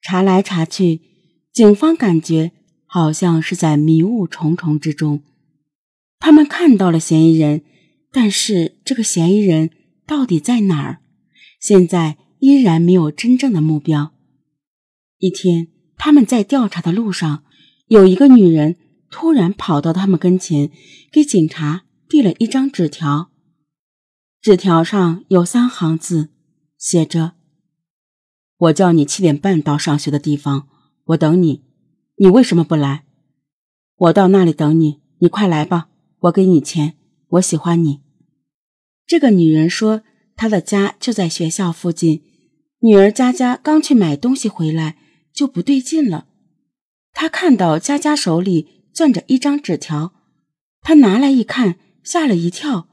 查来查去，警方感觉好像是在迷雾重重之中。他们看到了嫌疑人，但是这个嫌疑人到底在哪儿？现在依然没有真正的目标。一天，他们在调查的路上，有一个女人突然跑到他们跟前，给警察递了一张纸条。纸条上有三行字，写着：“我叫你七点半到上学的地方，我等你。你为什么不来？我到那里等你，你快来吧。”我给你钱，我喜欢你。这个女人说，她的家就在学校附近。女儿佳佳刚去买东西回来，就不对劲了。她看到佳佳手里攥着一张纸条，她拿来一看，吓了一跳。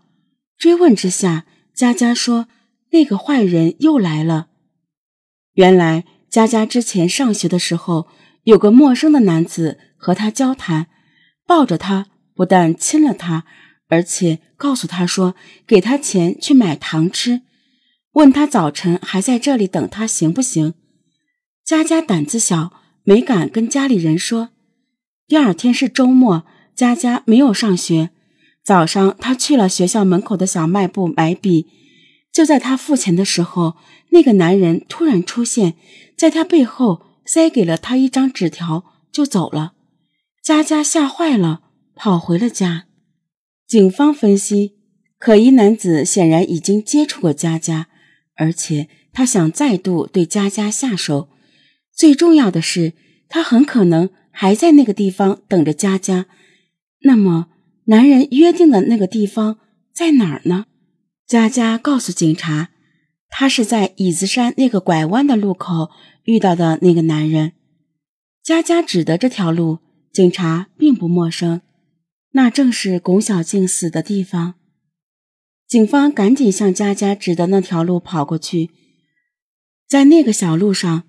追问之下，佳佳说，那个坏人又来了。原来，佳佳之前上学的时候，有个陌生的男子和她交谈，抱着她。不但亲了他，而且告诉他说给他钱去买糖吃，问他早晨还在这里等他行不行？佳佳胆子小，没敢跟家里人说。第二天是周末，佳佳没有上学。早上他去了学校门口的小卖部买笔，就在他付钱的时候，那个男人突然出现在他背后，塞给了他一张纸条，就走了。佳佳吓坏了。跑回了家，警方分析，可疑男子显然已经接触过佳佳，而且他想再度对佳佳下手。最重要的是，他很可能还在那个地方等着佳佳。那么，男人约定的那个地方在哪儿呢？佳佳告诉警察，他是在椅子山那个拐弯的路口遇到的那个男人。佳佳指的这条路，警察并不陌生。那正是龚小静死的地方。警方赶紧向佳佳指的那条路跑过去，在那个小路上，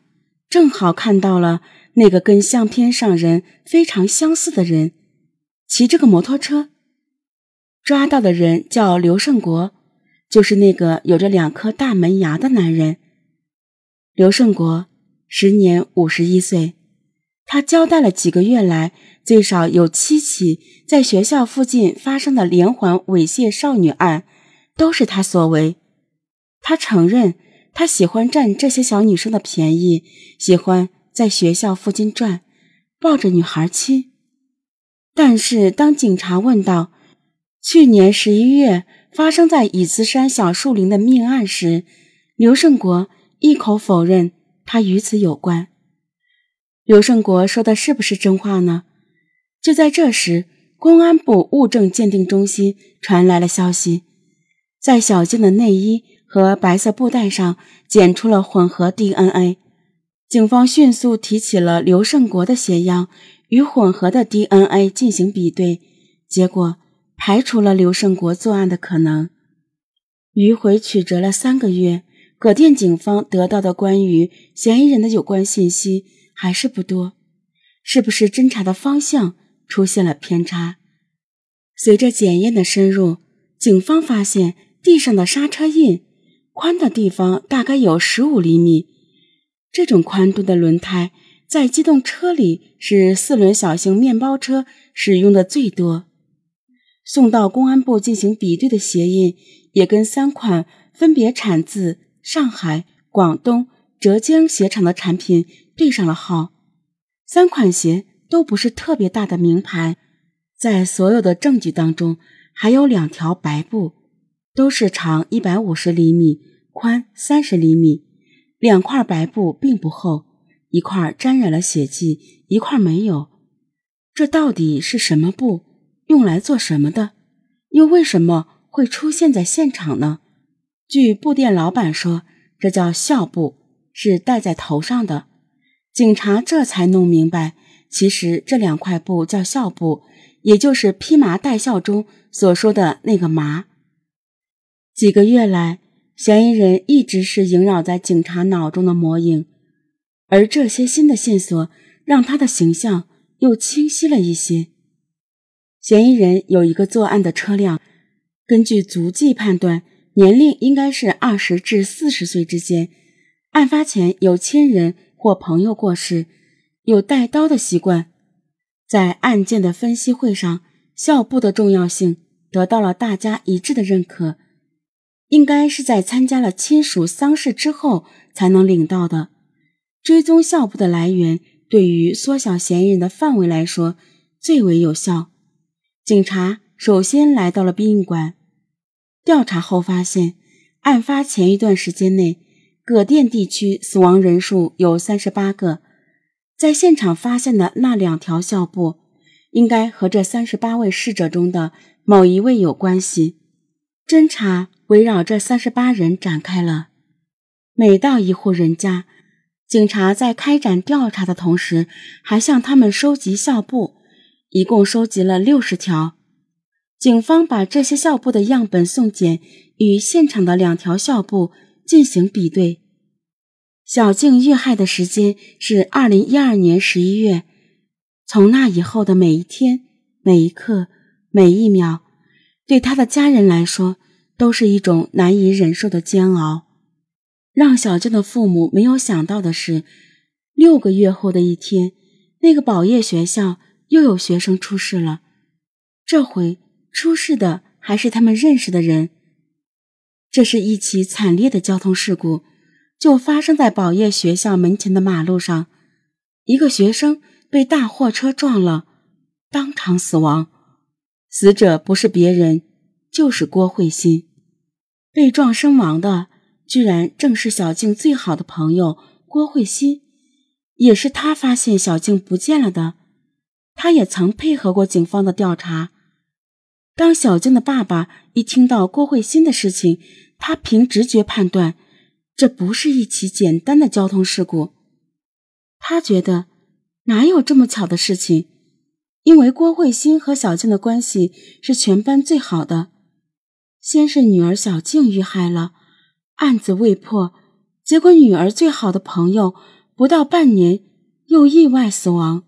正好看到了那个跟相片上人非常相似的人，骑着个摩托车。抓到的人叫刘胜国，就是那个有着两颗大门牙的男人。刘胜国时年五十一岁，他交代了几个月来。最少有七起在学校附近发生的连环猥亵少女案，都是他所为。他承认，他喜欢占这些小女生的便宜，喜欢在学校附近转，抱着女孩亲。但是，当警察问到去年十一月发生在椅子山小树林的命案时，刘胜国一口否认他与此有关。刘胜国说的是不是真话呢？就在这时，公安部物证鉴定中心传来了消息，在小静的内衣和白色布袋上检出了混合 DNA。警方迅速提起了刘胜国的血样与混合的 DNA 进行比对，结果排除了刘胜国作案的可能。迂回曲折了三个月，葛店警方得到的关于嫌疑人的有关信息还是不多，是不是侦查的方向？出现了偏差。随着检验的深入，警方发现地上的刹车印宽的地方大概有十五厘米。这种宽度的轮胎在机动车里是四轮小型面包车使用的最多。送到公安部进行比对的鞋印也跟三款分别产自上海、广东、浙江鞋厂的产品对上了号。三款鞋。都不是特别大的名牌，在所有的证据当中，还有两条白布，都是长一百五十厘米，宽三十厘米。两块白布并不厚，一块沾染了血迹，一块没有。这到底是什么布？用来做什么的？又为什么会出现在现场呢？据布店老板说，这叫孝布，是戴在头上的。警察这才弄明白。其实这两块布叫孝布，也就是披麻戴孝中所说的那个麻。几个月来，嫌疑人一直是萦绕在警察脑中的魔影，而这些新的线索让他的形象又清晰了一些。嫌疑人有一个作案的车辆，根据足迹判断，年龄应该是二十至四十岁之间。案发前有亲人或朋友过世，有带刀的习惯。在案件的分析会上，校部的重要性得到了大家一致的认可。应该是在参加了亲属丧事之后才能领到的。追踪校部的来源，对于缩小嫌疑人的范围来说最为有效。警察首先来到了殡仪馆，调查后发现，案发前一段时间内。葛店地区死亡人数有三十八个，在现场发现的那两条校布，应该和这三十八位逝者中的某一位有关系。侦查围绕这三十八人展开了。每到一户人家，警察在开展调查的同时，还向他们收集校布，一共收集了六十条。警方把这些校布的样本送检，与现场的两条校布。进行比对，小静遇害的时间是二零一二年十一月。从那以后的每一天、每一刻、每一秒，对他的家人来说都是一种难以忍受的煎熬。让小静的父母没有想到的是，六个月后的一天，那个宝业学校又有学生出事了。这回出事的还是他们认识的人。这是一起惨烈的交通事故，就发生在宝业学校门前的马路上。一个学生被大货车撞了，当场死亡。死者不是别人，就是郭慧欣。被撞身亡的，居然正是小静最好的朋友郭慧欣，也是他发现小静不见了的。他也曾配合过警方的调查。当小静的爸爸一听到郭慧欣的事情，他凭直觉判断，这不是一起简单的交通事故。他觉得哪有这么巧的事情？因为郭慧欣和小静的关系是全班最好的。先是女儿小静遇害了，案子未破，结果女儿最好的朋友不到半年又意外死亡。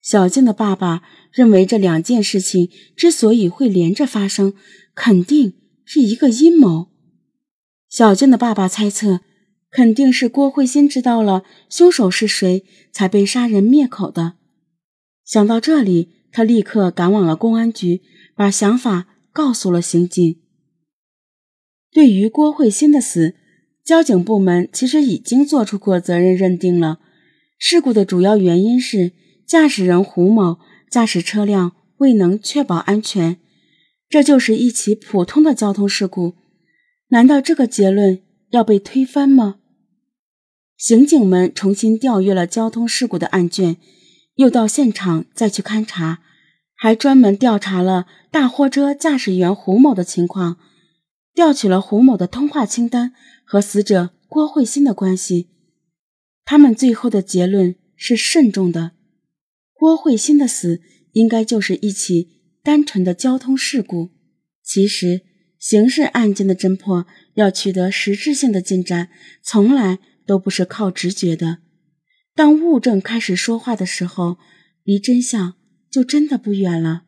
小静的爸爸认为，这两件事情之所以会连着发生，肯定是一个阴谋。小静的爸爸猜测，肯定是郭慧欣知道了凶手是谁，才被杀人灭口的。想到这里，他立刻赶往了公安局，把想法告诉了刑警。对于郭慧欣的死，交警部门其实已经做出过责任认定了。事故的主要原因是。驾驶人胡某驾驶车辆未能确保安全，这就是一起普通的交通事故。难道这个结论要被推翻吗？刑警们重新调阅了交通事故的案卷，又到现场再去勘查，还专门调查了大货车驾驶员胡某的情况，调取了胡某的通话清单和死者郭慧欣的关系。他们最后的结论是慎重的。郭慧欣的死应该就是一起单纯的交通事故。其实，刑事案件的侦破要取得实质性的进展，从来都不是靠直觉的。当物证开始说话的时候，离真相就真的不远了。